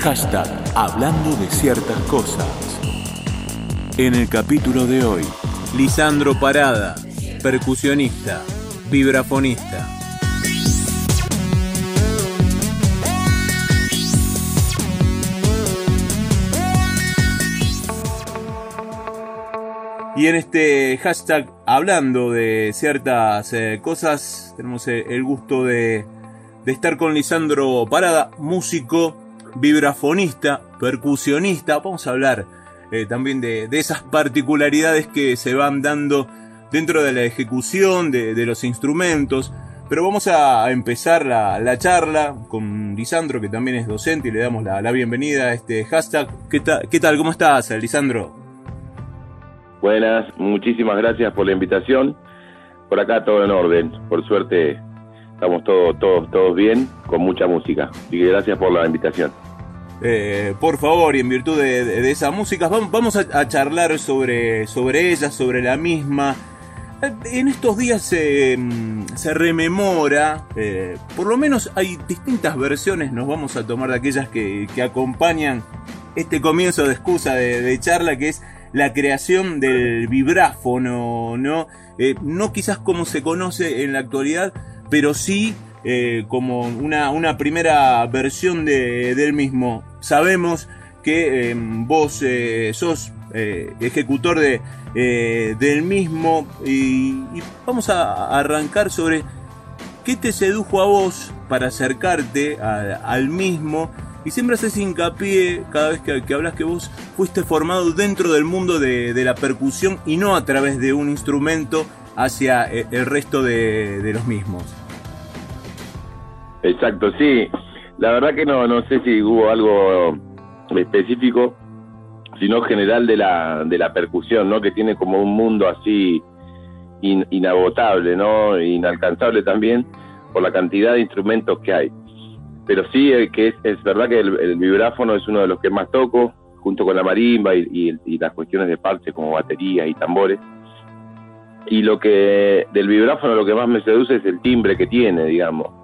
Hashtag hablando de ciertas cosas. En el capítulo de hoy, Lisandro Parada, percusionista, vibrafonista. Y en este hashtag, hablando de ciertas eh, cosas, tenemos eh, el gusto de, de estar con Lisandro Parada, músico, vibrafonista, percusionista. Vamos a hablar eh, también de, esas particularidades que se van dando dentro de la ejecución de, los instrumentos. Pero vamos a empezar la, charla con Lisandro, que también es docente, y le damos la, bienvenida a este hashtag. ¿Qué, ¿Qué tal? ¿Cómo estás, Lisandro? Buenas, muchísimas gracias por la invitación. Por acá todo en orden. Por suerte estamos todos, todos, todos bien, con mucha música. Y gracias por la invitación. Eh, por favor, y en virtud de, esa música, vamos, a, charlar sobre, sobre ella, sobre la misma. En estos días se, rememora, eh, por lo menos hay distintas versiones, nos vamos a tomar de aquellas que, acompañan este comienzo de excusa de, charla, que es la creación del vibráfono, ¿no? Eh, no quizás como se conoce en la actualidad, pero sí eh, como una, una, primera versión de, del mismo. Sabemos que em, vos eh, sos eh, ejecutor de, del mismo y, vamos a arrancar sobre qué te sedujo a vos para acercarte al mismo y siempre haces hincapié cada vez que, hablas que vos fuiste formado dentro del mundo de, de, la percusión y no a través de un instrumento hacia el resto de, de los mismos. Exacto, sí. La verdad que no, no sé si hubo algo específico, sino general de la, de la percusión, ¿no? Que tiene como un mundo así inagotable, ¿no? Inalcanzable también por la cantidad de instrumentos que hay. Pero sí, eh, que es, es verdad que el, vibráfono es uno de los que más toco, junto con la marimba y, y, las cuestiones de parches como baterías y tambores. Y lo que del vibráfono lo que más me seduce es el timbre que tiene, digamos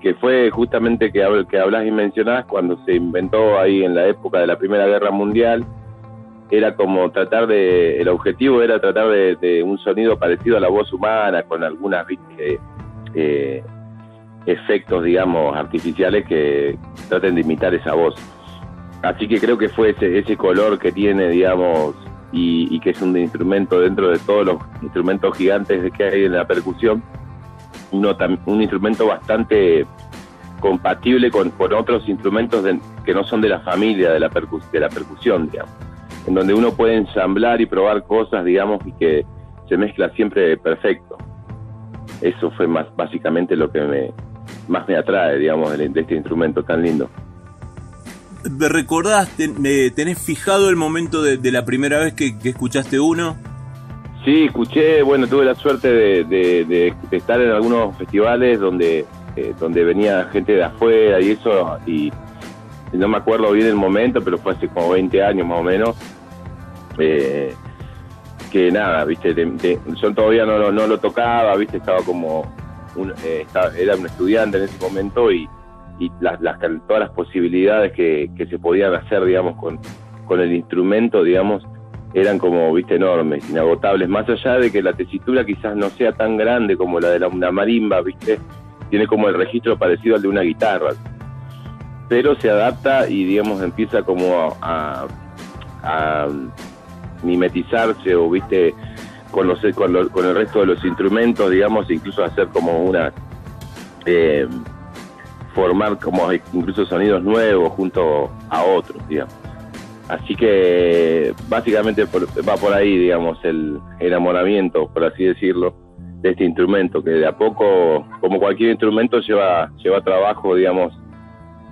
que fue justamente que, que hablas y mencionás cuando se inventó ahí en la época de la Primera Guerra Mundial, era como tratar de, el objetivo era tratar de, un sonido parecido a la voz humana, con algunas eh, efectos, digamos, artificiales que traten de imitar esa voz. Así que creo que fue ese, ese color que tiene, digamos, y, y que es un instrumento dentro de todos los instrumentos gigantes que hay en la percusión, un instrumento bastante compatible con, otros instrumentos que no son de la familia de la, percusión, digamos, en donde uno puede ensamblar y probar cosas, digamos, y que se mezcla siempre perfecto. Eso fue más básicamente lo que me, más me atrae, digamos, de, este instrumento tan lindo. ¿Me recordás, tenés fijado el momento de, la primera vez que escuchaste uno? Sí, escuché, bueno, tuve la suerte de, estar en algunos festivales donde, eh, donde venía gente de afuera y eso, y, no me acuerdo bien el momento, pero fue hace como 20 años más o menos. Eh, que nada, viste, yo todavía no, no, lo tocaba, viste, estaba como, un, eh, era un estudiante en ese momento y, y las, las, todas las posibilidades que, que se podían hacer, digamos, con, con el instrumento, digamos, eran como, viste, enormes, inagotables, más allá de que la tesitura quizás no sea tan grande como la de la, una marimba, viste, tiene como el registro parecido al de una guitarra, pero se adapta y, digamos, empieza como a, mimetizarse o, viste, con, los, con, el resto de los instrumentos, digamos, incluso hacer como una... Eh, formar como incluso sonidos nuevos junto a otros, digamos. Así que básicamente va por ahí, digamos, el enamoramiento, por así decirlo, de este instrumento, que de a poco, como cualquier instrumento, lleva, lleva trabajo, digamos,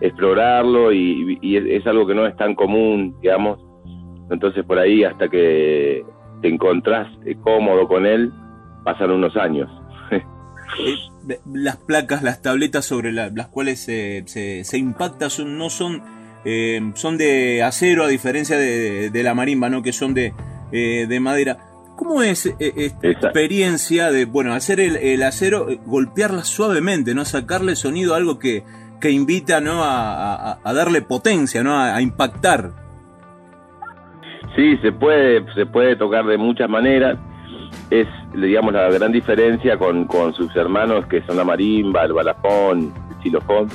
explorarlo y, es, algo que no es tan común, digamos. Entonces por ahí hasta que te encontrás cómodo con él, pasan unos años. Eh, las placas, las tabletas sobre las cuales se, se, se impacta son, no son eh, son de acero a diferencia de, la marimba, ¿no? Que son de, eh, de madera. ¿Cómo es eh, esta experiencia de, bueno, hacer el, acero, golpearla suavemente, ¿no? Sacarle sonido a algo que, que invita ¿no? a, darle potencia, ¿no? A, impactar. Sí, se puede, se puede tocar de muchas maneras. Es, digamos, la gran diferencia con, con sus hermanos que son la marimba, el balafón, el xilofón,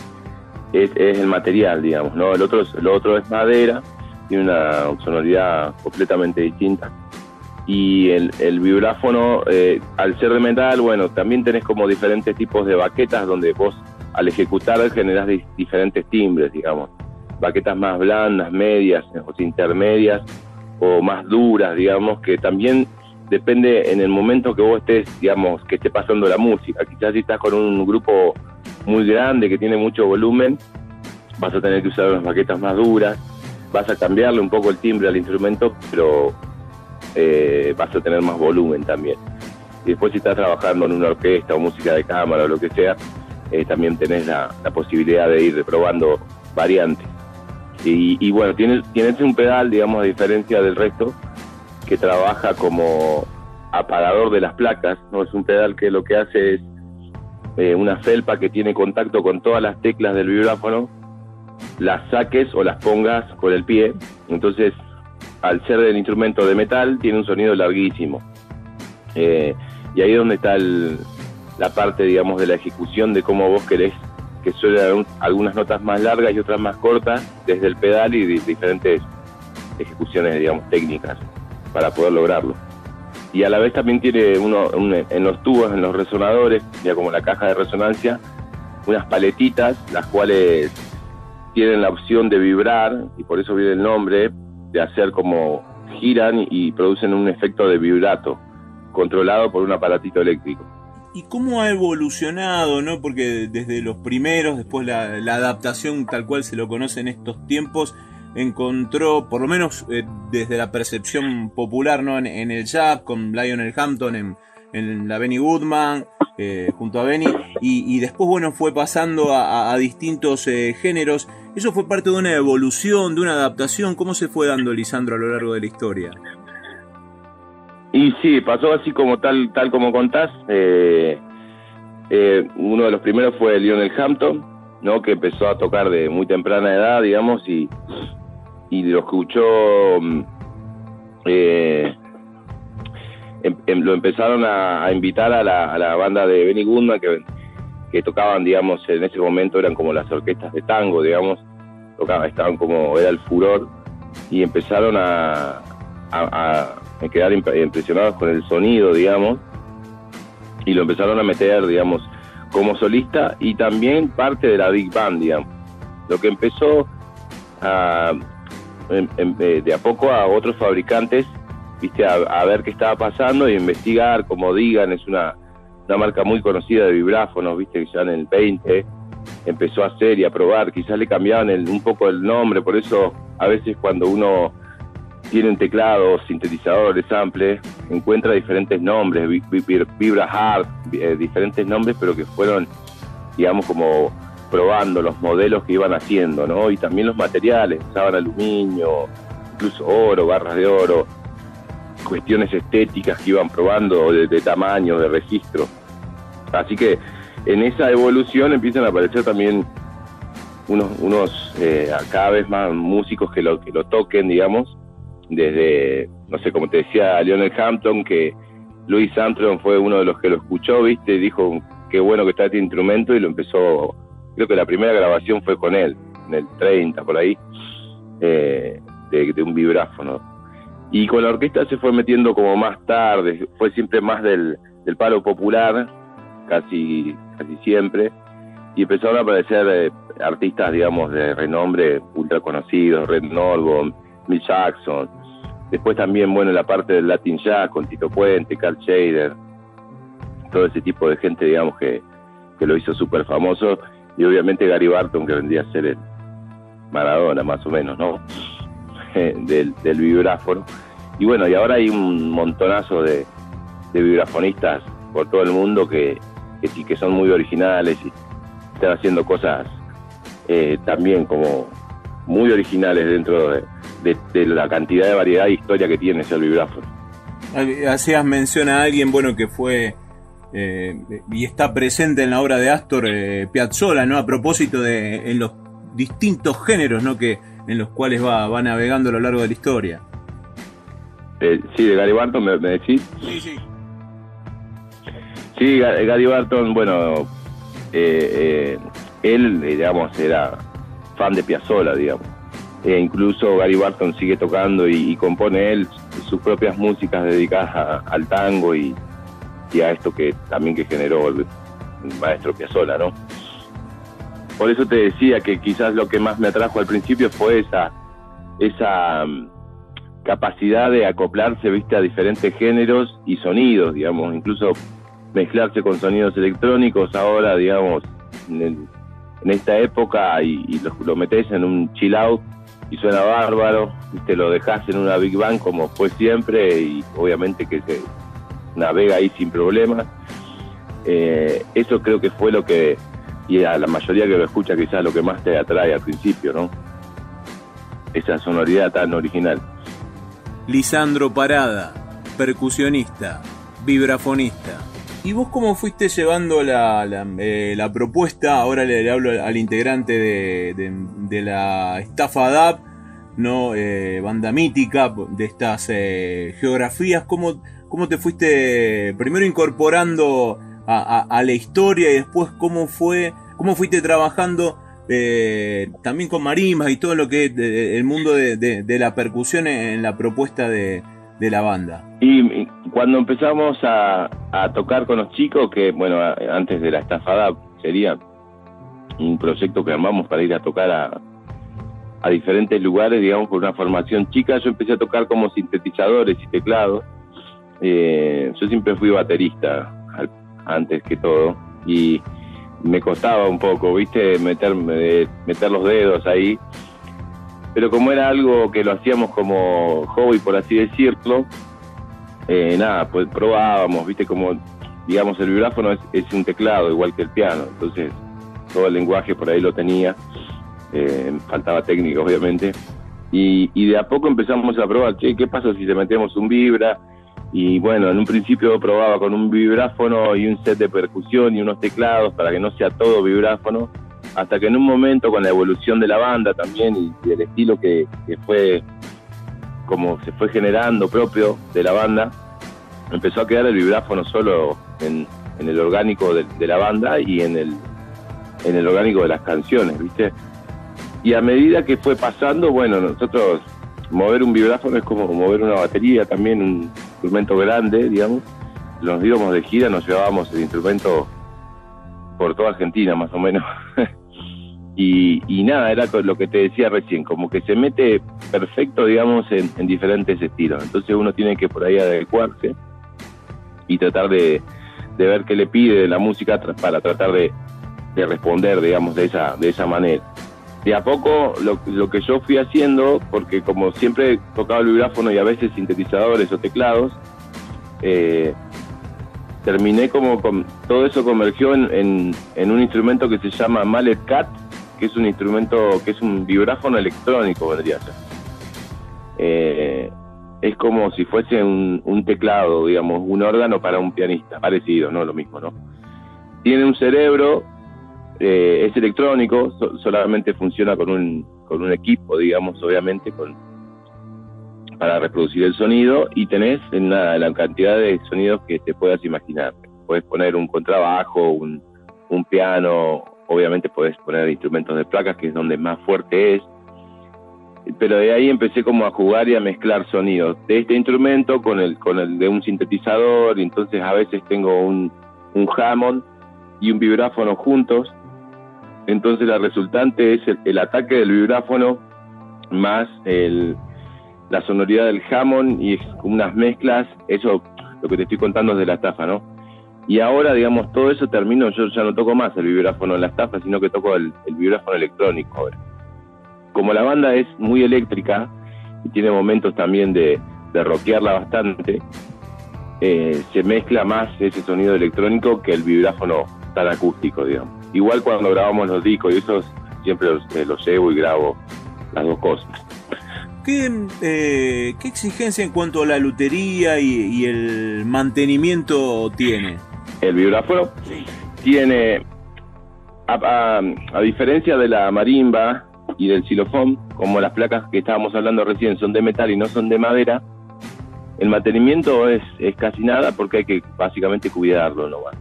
es, es, el material, digamos, ¿no? El otro, lo otro es madera, tiene una sonoridad completamente distinta. Y el, el vibráfono, eh, al ser de metal, bueno, también tenés como diferentes tipos de baquetas donde vos al ejecutar generás diferentes timbres, digamos. Baquetas más blandas, medias o intermedias o más duras, digamos, que también depende en el momento que vos estés, digamos, que esté pasando la música. Quizás si estás con un grupo muy grande que tiene mucho volumen, vas a tener que usar unas baquetas más duras, vas a cambiarle un poco el timbre al instrumento, pero eh, vas a tener más volumen también. Y después si estás trabajando en una orquesta o música de cámara o lo que sea, eh, también tenés la, posibilidad de ir probando variantes. Y, bueno, tienes, tienes un pedal, digamos, a diferencia del resto, que trabaja como apagador de las placas, ¿no? Es un pedal que lo que hace es eh, una felpa que tiene contacto con todas las teclas del vibráfono, las saques o las pongas con el pie. Entonces, al ser del instrumento de metal, tiene un sonido larguísimo. Eh, y ahí es donde está el, la parte, digamos, de la ejecución de cómo vos querés que suenen algunas notas más largas y otras más cortas desde el pedal y diferentes ejecuciones, digamos, técnicas para poder lograrlo. Y a la vez también tiene uno en los tubos, en los resonadores, ya como la caja de resonancia, unas paletitas, las cuales tienen la opción de vibrar, y por eso viene el nombre, de hacer como giran y producen un efecto de vibrato, controlado por un aparatito eléctrico y cómo ha evolucionado, ¿no? Porque desde los primeros, después la, adaptación tal cual se lo conoce en estos tiempos, encontró, por lo menos eh, desde la percepción popular, ¿no? En, el jazz, con Lionel Hampton, en, en la Benny Goodman, eh, junto a Benny, y, después, bueno, fue pasando a, distintos eh, géneros. ¿Eso fue parte de una evolución, de una adaptación? ¿Cómo se fue dando, Lisandro, a lo largo de la historia? Y sí, pasó así como tal, tal como contás. Eh, eh, uno de los primeros fue Lionel Hampton, ¿no? Que empezó a tocar de muy temprana edad, digamos, y, y lo escuchó. Mm, eh, em, em, lo empezaron a, invitar a la, banda de Benny Goodman, que, tocaban, digamos, en ese momento eran como las orquestas de tango, digamos, tocaban, estaban como, era el furor, y empezaron a, a me quedaron impresionados con el sonido, digamos, y lo empezaron a meter, digamos, como solista y también parte de la Big Band, digamos. Lo que empezó a, de a poco a otros fabricantes, viste, a, ver qué estaba pasando e investigar, como digan, es una, una marca muy conocida de vibráfonos, viste, que ya en el 20 empezó a hacer y a probar, quizás le cambiaban un poco el nombre, por eso a veces cuando uno tienen teclados, sintetizadores, samples, encuentra diferentes nombres, Vibra Hard, eh, diferentes nombres, pero que fueron, digamos, como probando los modelos que iban haciendo, ¿no? Y también los materiales, usaban aluminio, incluso oro, barras de oro, cuestiones estéticas que iban probando de, tamaño, de registro. Así que en esa evolución empiezan a aparecer también unos, unos eh, cada vez más músicos que lo, que lo toquen, digamos, desde, no sé, como te decía Lionel Hampton, que Louis Armstrong fue uno de los que lo escuchó, viste, dijo qué bueno que está este instrumento y lo empezó, creo que la primera grabación fue con él, en el 30 por ahí, eh, de, un vibráfono. Y con la orquesta se fue metiendo como más tarde, fue siempre más del, del palo popular, casi, casi siempre, y empezaron a aparecer eh, artistas, digamos, de renombre ultra conocidos, Red Norton, Mill Jackson. Después también, bueno, la parte del Latin Jazz con Tito Puente, Carl Shader, todo ese tipo de gente, digamos, que, que lo hizo súper famoso. Y obviamente Gary Barton, que vendría a ser el Maradona, más o menos, ¿no? del, del vibráfono. Y bueno, y ahora hay un montonazo de, de vibrafonistas por todo el mundo que, que que son muy originales y están haciendo cosas eh, también como muy originales dentro de, de, la cantidad de variedad e historia que tiene ese vibráfono. Hacías mención a alguien, bueno, que fue y está presente en la obra de Astor Piazzolla, ¿no? A propósito de en los distintos géneros, ¿no? Que, en los cuales va, va navegando a lo largo de la historia. sí, de Gary Barton, ¿me, decís? Sí, sí. Sí, Gary Barton, bueno, él, digamos, era fan de Piazzolla, digamos. E incluso Gary Barton sigue tocando y, compone él sus propias músicas dedicadas al tango y, a esto que también que generó el, maestro Piazzolla, ¿no? Por eso te decía que quizás lo que más me atrajo al principio fue esa esa mm, capacidad de acoplarse, viste, a diferentes géneros y sonidos, digamos, incluso mezclarse con sonidos electrónicos ahora, digamos, en, esta época y, lo, metes en un chill out y suena bárbaro, y te lo dejas en una Big Bang como fue siempre y obviamente que se navega ahí sin problemas. Eh, eso creo que fue lo que, y a la mayoría que lo escucha quizás lo que más te atrae al principio, ¿no? Esa sonoridad tan original. Lisandro Parada, percusionista, vibrafonista. ¿Y vos cómo fuiste llevando la, la, eh, propuesta? Ahora le, hablo al integrante de, la estafa DAP, ¿no? Eh, banda mítica de estas geografías. ¿Cómo, ¿Cómo te fuiste primero incorporando a, la historia y después cómo fue, cómo fuiste trabajando también con marimas y todo lo que es el mundo de, la percusión en la propuesta de, la banda? Y cuando empezamos a, tocar con los chicos, que bueno, antes de la estafada sería un proyecto que armamos para ir a tocar a, diferentes lugares, digamos, con una formación chica, yo empecé a tocar como sintetizadores y teclados. Eh, yo siempre fui baterista antes que todo y me costaba un poco, viste, meterme, meter los dedos ahí. Pero como era algo que lo hacíamos como hobby, por así decirlo, eh, nada, pues probábamos, viste, como, digamos, el vibráfono es, un teclado, igual que el piano, entonces todo el lenguaje por ahí lo tenía, eh, faltaba técnica, obviamente, y, de a poco empezamos a probar, che, ¿qué pasa si te metemos un vibra? Y bueno, en un principio probaba con un vibráfono y un set de percusión y unos teclados para que no sea todo vibráfono, hasta que en un momento con la evolución de la banda también y, del estilo que, fue como se fue generando propio de la banda, empezó a quedar el vibráfono solo en, el orgánico de, la banda y en el, en el orgánico de las canciones, ¿viste? Y a medida que fue pasando, bueno, nosotros mover un vibráfono es como mover una batería, también un instrumento grande, digamos. Nos íbamos de gira, nos llevábamos el instrumento por toda Argentina, más o menos. Y, nada, era lo que te decía recién, como que se mete perfecto, digamos, en, diferentes estilos. Entonces uno tiene que por ahí adecuarse y tratar de, ver qué le pide la música para tratar de, responder, digamos, de esa, de esa manera. De a poco lo, que yo fui haciendo, porque como siempre tocaba el vibráfono y a veces sintetizadores o teclados, eh, terminé como todo eso convergió en, un instrumento que se llama Mallet Cat, que es un instrumento, que es un vibráfono electrónico, vendría. Eh, es como si fuese un, teclado, digamos, un órgano para un pianista, parecido, no lo mismo, ¿no? Tiene un cerebro, eh, es electrónico, solamente funciona con un, con un equipo, digamos, obviamente, con para reproducir el sonido y tenés en la, la cantidad de sonidos que te puedas imaginar. Puedes poner un contrabajo, un, un piano obviamente podés poner instrumentos de placas, que es donde más fuerte es, pero de ahí empecé como a jugar y a mezclar sonidos de este instrumento con el, con el de un sintetizador, entonces a veces tengo un, un Hammond y un vibráfono juntos, entonces la resultante es el, ataque del vibráfono más el, la sonoridad del Hammond y unas mezclas, eso lo que te estoy contando es de la estafa, ¿no? Y ahora, digamos, todo eso termino, yo ya no toco más el vibráfono en la estafa, sino que toco el, vibráfono electrónico ahora. Como la banda es muy eléctrica y tiene momentos también de, de bastante, eh, se mezcla más ese sonido electrónico que el vibráfono tan acústico, digamos. Igual cuando grabamos los discos y eso siempre los, eh, los llevo y grabo las dos cosas. ¿Qué, eh, ¿Qué, exigencia en cuanto a la lutería y, y el mantenimiento tiene? el vibráfono, tiene, a, a, diferencia de la marimba y del xilofón, como las placas que estábamos hablando recién son de metal y no son de madera, el mantenimiento es, es casi nada porque hay que básicamente cuidarlo nomás.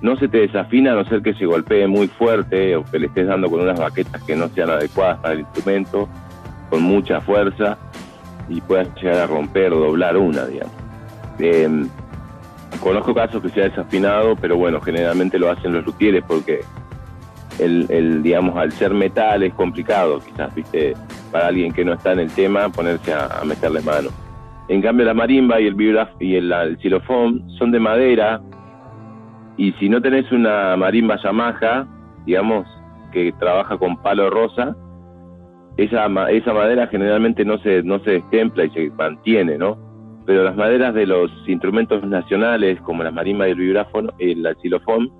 No se te desafina a no ser que se golpee muy fuerte o que le estés dando con unas baquetas que no sean adecuadas para el instrumento, con mucha fuerza y puedas llegar a romper o doblar una, digamos. Em, conozco casos que se ha desafinado, pero bueno, generalmente lo hacen los luthieres porque el, el, digamos, al ser metal es complicado, quizás, viste, para alguien que no está en el tema, ponerse a, meterle mano. En cambio, la marimba y el vibraf y el, xilofón son de madera, y si no tenés una marimba Yamaha, digamos, que trabaja con palo rosa, esa, esa madera generalmente no se, no se destempla y se mantiene, ¿no? Pero las maderas de los instrumentos nacionales, como la marimba y el vibráfono, el xilofón,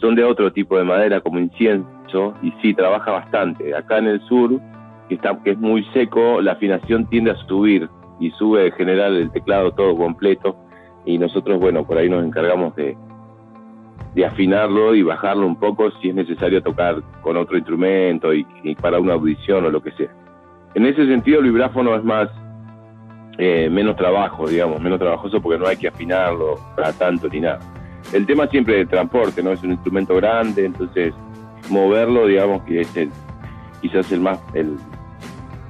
son de otro tipo de madera como incienso y sí, trabaja bastante. Acá en el sur, que, está, que es muy seco, la afinación tiende a subir y sube en general el teclado todo completo y nosotros, bueno, por ahí nos encargamos de, de afinarlo y bajarlo un poco si es necesario tocar con otro instrumento y, para una audición o lo que sea. En ese sentido el vibráfono es más eh, menos trabajo, digamos, menos trabajoso porque no hay que afinarlo para tanto ni nada el tema siempre de transporte, ¿no? Es un instrumento grande, entonces moverlo, digamos que es el, quizás el más, el,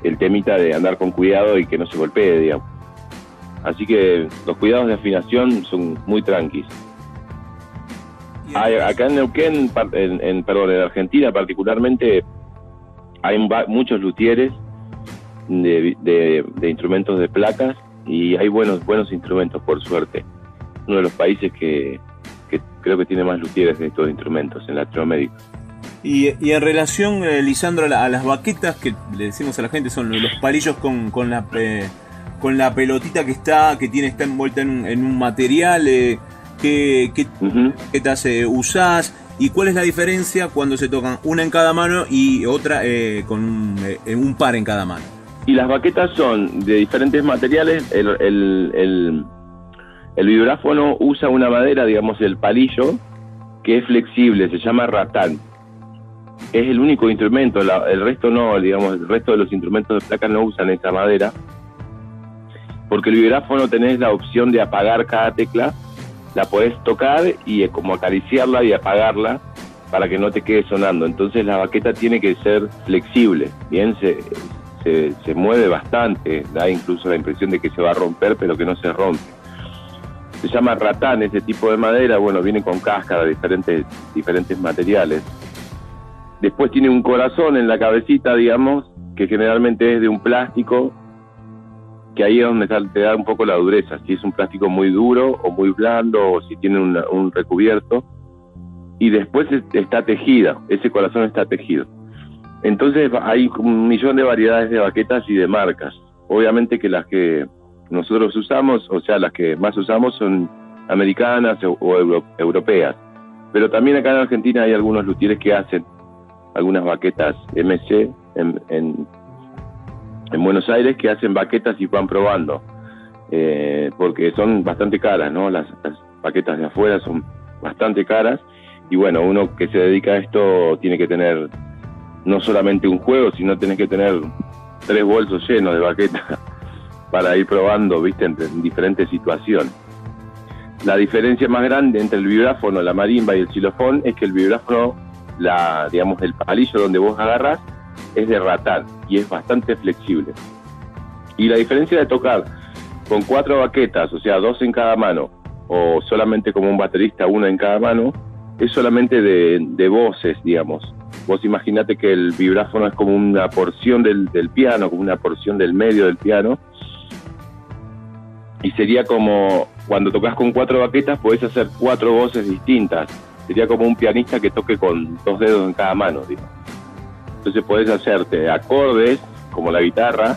el temita de andar con cuidado y que no se golpee, digamos. Así que los cuidados de afinación son muy tranquilos. Acá en Neuquén, en, perdón, en Argentina particularmente, hay muchos luthieres de, de, instrumentos de placas y hay buenos, buenos instrumentos, por suerte. Uno de los países que, creo que tiene más luthieres de estos instrumentos en Latinoamérica. Y, y en relación, eh, Lisandro, a, las baquetas que le decimos a la gente, son los palillos con, con la eh, con la pelotita que está que tiene está envuelta en un, en un material, eh, ¿qué, qué baquetas usás? ¿Y cuál es la diferencia cuando se tocan una en cada mano y otra con un, un, par en cada mano? Y las baquetas son de diferentes materiales. el, el el vibráfono usa una madera, digamos el palillo, que es flexible, se llama ratán. Es el único instrumento, el resto no, digamos, el resto de los instrumentos de placa no usan esa madera, porque el vibráfono tenés la opción de apagar cada tecla, la podés tocar y como acariciarla y apagarla para que no te quede sonando. Entonces la baqueta tiene que ser flexible, bien, se, se, mueve bastante, da incluso la impresión de que se va a romper, pero que no se rompe se llama ratán ese tipo de madera, bueno, viene con cáscara, diferentes, diferentes materiales. Después tiene un corazón en la cabecita, digamos, que generalmente es de un plástico, que ahí es donde te da un poco la dureza, si es un plástico muy duro o muy blando, o si tiene un recubierto. Y después está tejida, ese corazón está tejido. Entonces hay un millón de variedades de baquetas y de marcas. Obviamente que las que nosotros usamos, o sea, las que más usamos son americanas o, europeas. Pero también acá en Argentina hay algunos luthieres que hacen algunas baquetas MC en, en, Buenos Aires que hacen baquetas y van probando. Eh, porque son bastante caras, ¿no? Las, las baquetas de afuera son bastante caras. Y bueno, uno que se dedica a esto tiene que tener no solamente un juego, sino tiene que tener tres bolsos llenos de baquetas para ir probando, viste, en, diferentes situaciones. La diferencia más grande entre el vibráfono, la marimba y el xilofón es que el vibráfono, la, digamos, el palillo donde vos agarras es de ratán y es bastante flexible. Y la diferencia de tocar con cuatro baquetas, o sea, dos en cada mano, o solamente como un baterista, una en cada mano, es solamente de, de voces, digamos. Vos imaginate que el vibráfono es como una porción del, del piano, como una porción del medio del piano, y sería como cuando tocas con cuatro baquetas podés hacer cuatro voces distintas. Sería como un pianista que toque con dos dedos en cada mano. Entonces podés hacerte acordes como la guitarra,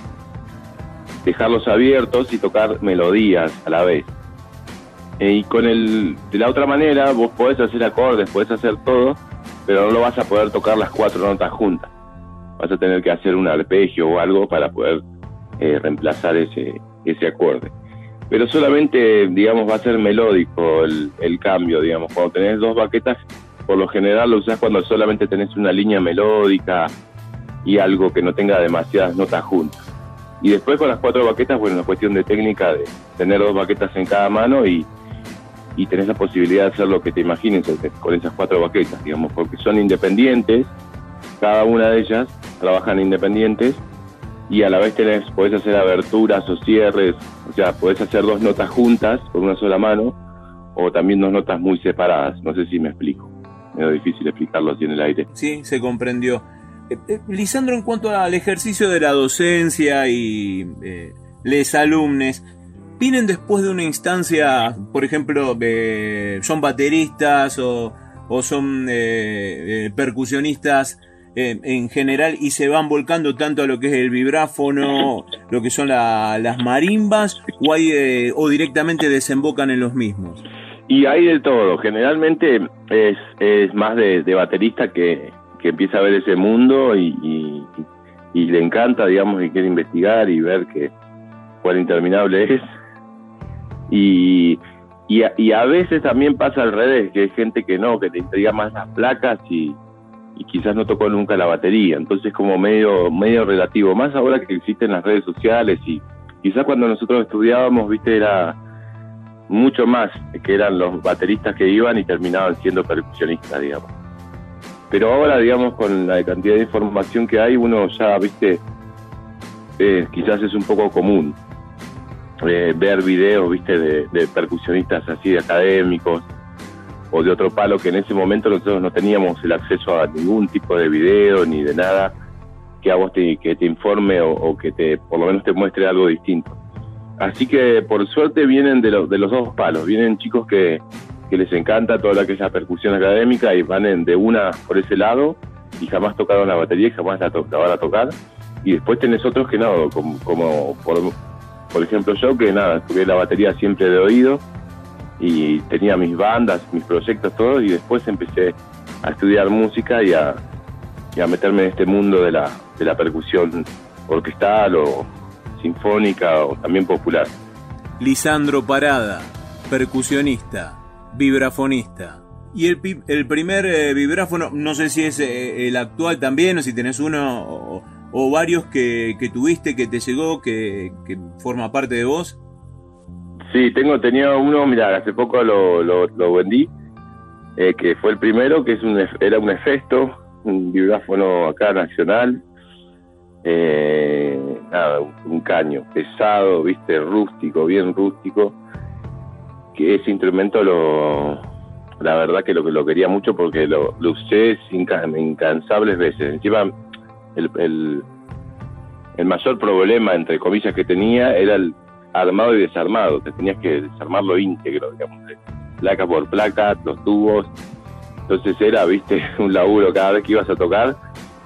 dejarlos abiertos y tocar melodías a la vez. Eh, y con el de la otra manera vos podés hacer acordes, podés hacer todo, pero no lo vas a poder tocar las cuatro notas juntas. Vas a tener que hacer un arpegio o algo para poder eh, reemplazar ese, ese acorde. pero solamente, digamos, va a ser melódico el, el cambio, digamos. Cuando tenés dos baquetas, por lo general lo usás cuando solamente tenés una línea melódica y algo que no tenga demasiadas notas juntas. Y después con las cuatro baquetas, bueno, una cuestión de técnica de tener dos baquetas en cada mano y, y tenés la posibilidad de hacer lo que te imagines con esas cuatro baquetas, digamos, porque son independientes, cada una de ellas trabajan independientes y a la vez tenés, podés hacer aberturas o cierres, o sea, podés hacer dos notas juntas con una sola mano o también dos notas muy separadas, no sé si me explico, es difícil explicarlo así en el aire. Sí, se comprendió. Eh, eh, Lisandro, en cuanto al ejercicio de la docencia y eh, les alumnos, ¿vienen después de una instancia, por ejemplo, son bateristas o, son percusionistas en general y se van volcando tanto a lo que es el vibráfono, lo que son las marimbas, o, hay, o directamente desembocan en los mismos? Y hay de todo, generalmente es, es más de baterista que, que empieza a ver ese mundo y, le encanta, digamos, y quiere investigar y ver que cuán interminable es. Y, y, a, veces también pasa al revés, que hay gente que no, que te intriga más las placas y, quizás no tocó nunca la batería. Entonces como medio, medio relativo, más ahora que existen las redes sociales y quizás cuando nosotros estudiábamos, viste, era mucho más que eran los bateristas que iban y terminaban siendo percusionistas, digamos. Pero ahora, digamos, con la cantidad de información que hay, uno ya, viste, eh, quizás es un poco común eh, ver videos, viste, de, percusionistas así, de académicos o de otro palo que en ese momento nosotros no teníamos el acceso a ningún tipo de video ni de nada que a vos te, que te informe o, que te por lo menos te muestre algo distinto. Así que por suerte vienen de, de los dos palos, vienen chicos que, que les encanta toda la que es la percusión académica y van en, de una por ese lado y jamás tocaron la batería y jamás la, van a tocar. Y después tenés otros que no, como, por, por, ejemplo yo, que nada, tuve la batería siempre de oído y tenía mis bandas, mis proyectos, todos, y después empecé a estudiar música y a, y a meterme en este mundo de la, de la percusión orquestal o sinfónica o también popular. Lisandro Parada, percusionista, vibrafonista. Y el, el primer eh, vibráfono, no sé si es eh, el actual también, o si tenés uno o, varios que, tuviste, que te llegó, que, forma parte de vos. Sí, tengo, tenía uno, mira, hace poco lo, lo, vendí, eh, que fue el primero, que es un, era un efecto, un vibráfono acá nacional, nada, un caño pesado, viste, rústico, bien rústico que ese instrumento lo la verdad que lo lo quería mucho porque lo, usé incansables veces. Encima el, el, mayor problema entre comillas que tenía era el armado y desarmado te tenías que desarmarlo íntegro digamos placa por placa los tubos. Entonces era viste un laburo cada vez que ibas a tocar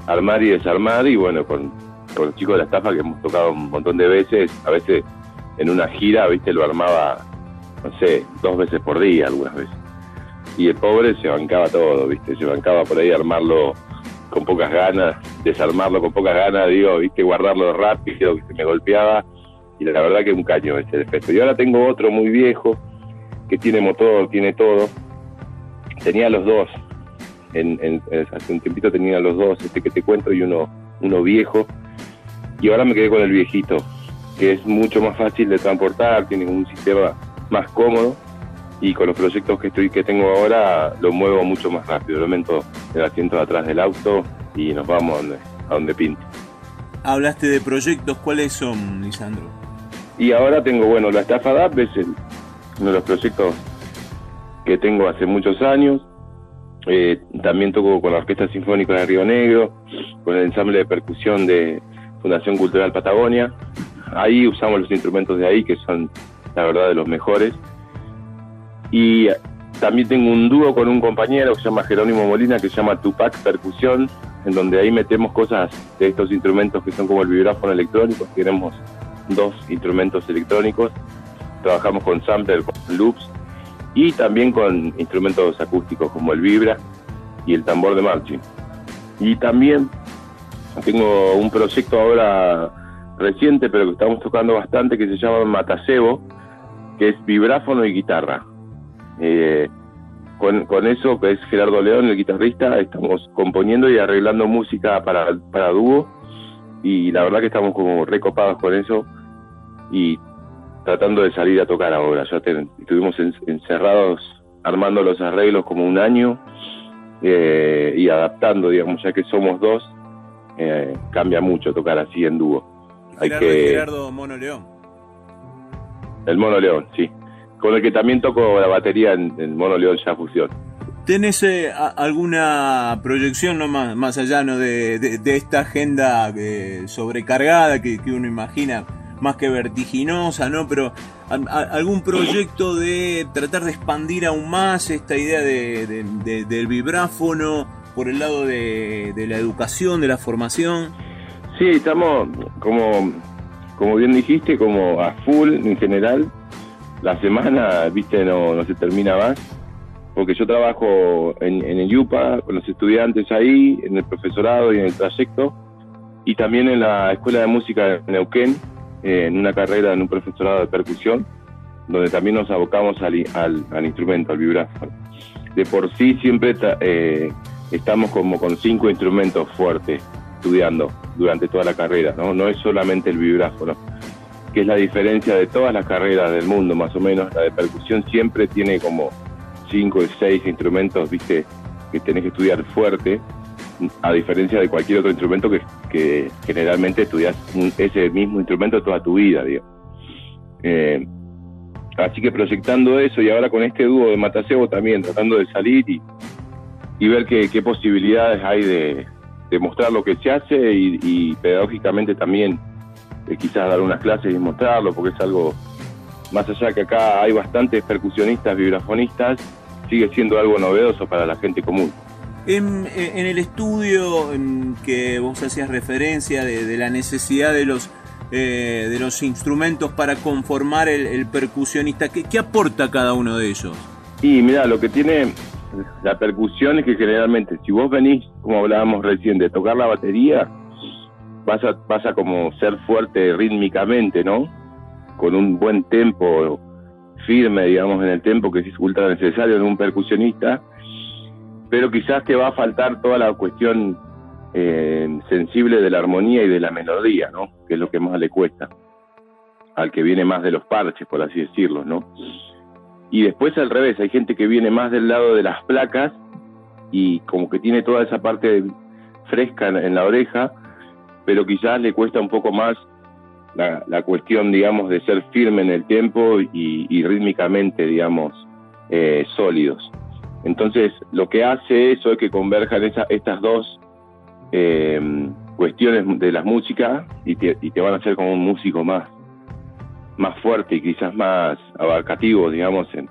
armar y desarmar y bueno con, con los chicos de la estafa que hemos tocado un montón de veces a veces en una gira viste lo armaba no sé, dos veces por día algunas veces. Y el pobre se bancaba todo, ¿viste? Se bancaba por ahí armarlo con pocas ganas, desarmarlo con pocas ganas, digo, ¿viste? Guardarlo rápido, que se me golpeaba. Y la verdad que un caño ese defecto. Y ahora tengo otro muy viejo, que tiene motor, tiene todo. Tenía los dos. En, hace un tiempito tenía los dos, este que te cuento, y uno, uno viejo. Y ahora me quedé con el viejito, que es mucho más fácil de transportar, tiene un sistema más cómodo y con los proyectos que estoy que tengo ahora lo muevo mucho más rápido. Lo meto el asiento de atrás del auto y nos vamos a donde, a donde pinte. Hablaste de proyectos, ¿cuáles son, Lisandro? Y ahora tengo, bueno, la estafa DAP es uno de los proyectos que tengo hace muchos años. Eh, también toco con la Orquesta Sinfónica de Río Negro, con el ensamble de percusión de Fundación Cultural Patagonia. Ahí usamos los instrumentos de ahí, que son la verdad, de los mejores. Y también tengo un dúo con un compañero que se llama Jerónimo Molina, que se llama Tupac Percusión, en donde ahí metemos cosas de estos instrumentos que son como el vibráfono electrónico. Tenemos dos instrumentos electrónicos. Trabajamos con sampler, con loops y también con instrumentos acústicos como el vibra y el tambor de marching. Y también tengo un proyecto ahora reciente, pero que estamos tocando bastante, que se llama Matacebo, que es vibráfono y guitarra. Eh, con, eso, que es Gerardo León, el guitarrista, estamos componiendo y arreglando música para, para dúo y la verdad que estamos como recopados con eso y tratando de salir a tocar ahora. Ya estuvimos encerrados armando los arreglos como un año eh, y adaptando, digamos, ya que somos dos, eh, cambia mucho tocar así en dúo. Hay que... Gerardo Mono León. El Mono León, sí. Con el que también toco la batería en el Mono León ya fusión. ¿Tenés eh, alguna proyección no más, más allá ¿no? De, de, esta agenda eh, sobrecargada que, que, uno imagina más que vertiginosa, ¿no? Pero algún proyecto de tratar de expandir aún más esta idea de, del vibráfono por el lado de, la educación, de la formación. Sí, estamos como, como bien dijiste, como a full en general. La semana, viste, no, se termina más. Porque yo trabajo en, en el UPA con los estudiantes ahí, en el profesorado y en el trayecto, y también en la Escuela de Música de Neuquén, en una carrera en un profesorado de percusión, donde también nos abocamos al, al, instrumento, al vibráfono. De por sí siempre eh, estamos como con cinco instrumentos fuertes estudiando durante toda la carrera, ¿no? No es solamente el vibráfono, que es la diferencia de todas las carreras del mundo, más o menos. La de percusión siempre tiene como cinco o seis instrumentos, viste, que tenés que estudiar fuerte a diferencia de cualquier otro instrumento que, generalmente estudias ese mismo instrumento toda tu vida, digo. Eh, así que proyectando eso y ahora con este dúo de Matacebo también tratando de salir y, y ver qué, posibilidades hay de, mostrar lo que se hace y, pedagógicamente también eh, quizás dar unas clases y mostrarlo porque es algo más allá que acá hay bastantes percusionistas, vibrafonistas, sigue siendo algo novedoso para la gente común. En, el estudio en que vos hacías referencia de, la necesidad de los, eh, de los instrumentos para conformar el, percusionista, ¿qué, ¿qué, aporta cada uno de ellos? Y mira, lo que tiene la percusión es que generalmente, si vos venís, como hablábamos recién, de tocar la batería, vas a, como ser fuerte rítmicamente, ¿no? Con un buen tempo firme, digamos, en el tempo que es ultra necesario en un percusionista pero quizás te va a faltar toda la cuestión eh, sensible de la armonía y de la melodía, ¿no? Que es lo que más le cuesta al que viene más de los parches, por así decirlo, ¿no? Y después al revés, hay gente que viene más del lado de las placas y como que tiene toda esa parte fresca en, la oreja, pero quizás le cuesta un poco más la, cuestión, digamos, de ser firme en el tiempo y, rítmicamente, digamos, eh, sólidos. Entonces, lo que hace eso es que converjan estas dos eh, cuestiones de la música y te, van a hacer como un músico más, más fuerte y quizás más abarcativo, digamos, en,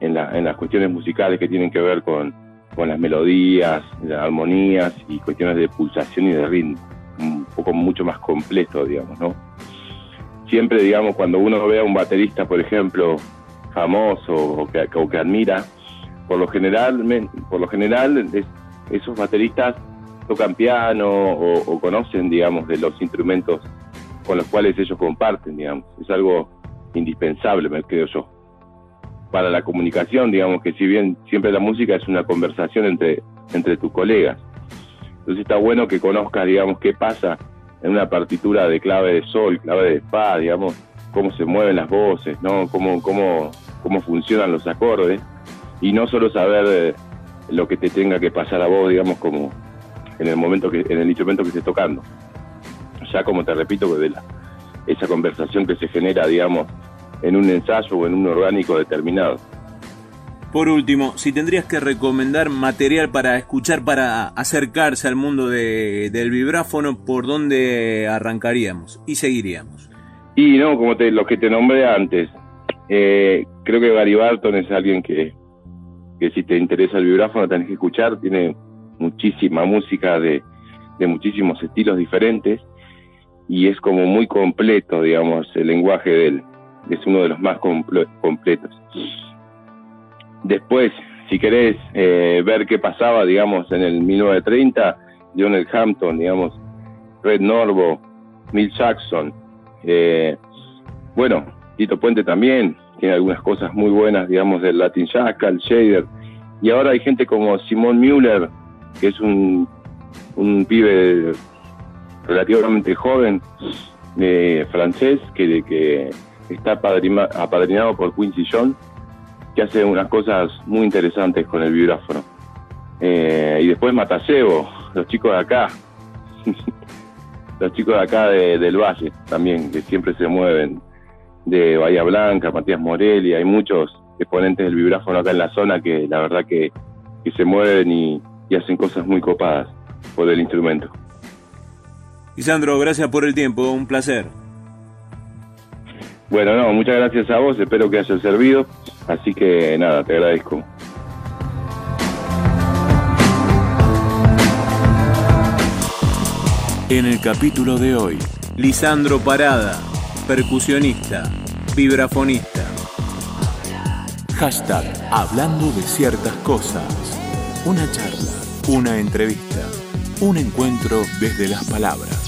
en, las cuestiones musicales que tienen que ver con, las melodías, las armonías y cuestiones de pulsación y de ritmo, un poco mucho más completo, digamos, ¿no? Siempre, digamos, cuando uno ve a un baterista, por ejemplo, famoso o que, o que admira, por lo general, por lo general esos bateristas tocan piano o, conocen, digamos, de los instrumentos con los cuales ellos comparten, digamos. Es algo indispensable, me creo yo. Para la comunicación, digamos que si bien siempre la música es una conversación entre, entre tus colegas. Entonces está bueno que conozcas, digamos, qué pasa en una partitura de clave de sol, clave de fa, digamos, cómo se mueven las voces, ¿no? Cómo, cómo, cómo funcionan los acordes y no solo saber eh, lo que te tenga que pasar a vos, digamos, como en el momento que, en el instrumento que estés tocando. Ya como te repito, de la, esa conversación que se genera, digamos, en un ensayo o en un orgánico determinado. Por último, si tendrías que recomendar material para escuchar, para acercarse al mundo del vibráfono, ¿por dónde arrancaríamos y seguiríamos? Y no, como te, lo que te nombré antes, eh, creo que Gary Barton es alguien que, que si te interesa el vibráfono tenés que escuchar, tiene muchísima música de, muchísimos estilos diferentes y es como muy completo, digamos, el lenguaje de él. Es uno de los más completos. Después, si querés eh, ver qué pasaba, digamos, en el 1930, Lionel Hampton, digamos, Red Norvo, Neil Jackson, eh, bueno, Tito Puente también, tiene algunas cosas muy buenas, digamos, del Latin Jackal, Shader. Y ahora hay gente como Simon Müller, que es un, un pibe relativamente joven, eh, francés, que, que está apadrinado por Quincy John, que hace unas cosas muy interesantes con el vibráfono. Eh, y después Matasebo, los chicos de acá, los chicos de acá del Valle también, que siempre se mueven, de Bahía Blanca, Matías Morelli, hay muchos exponentes del vibráfono acá en la zona que la verdad que, se mueven y, y hacen cosas muy copadas por el instrumento. Isandro, gracias por el tiempo, un placer. Bueno, no, muchas gracias a vos, espero que haya servido, así que nada, te agradezco. En el capítulo de hoy, Lisandro Parada, percusionista, vibrafonista. Hashtag Hablando de ciertas cosas. Una charla, una entrevista, un encuentro desde las palabras.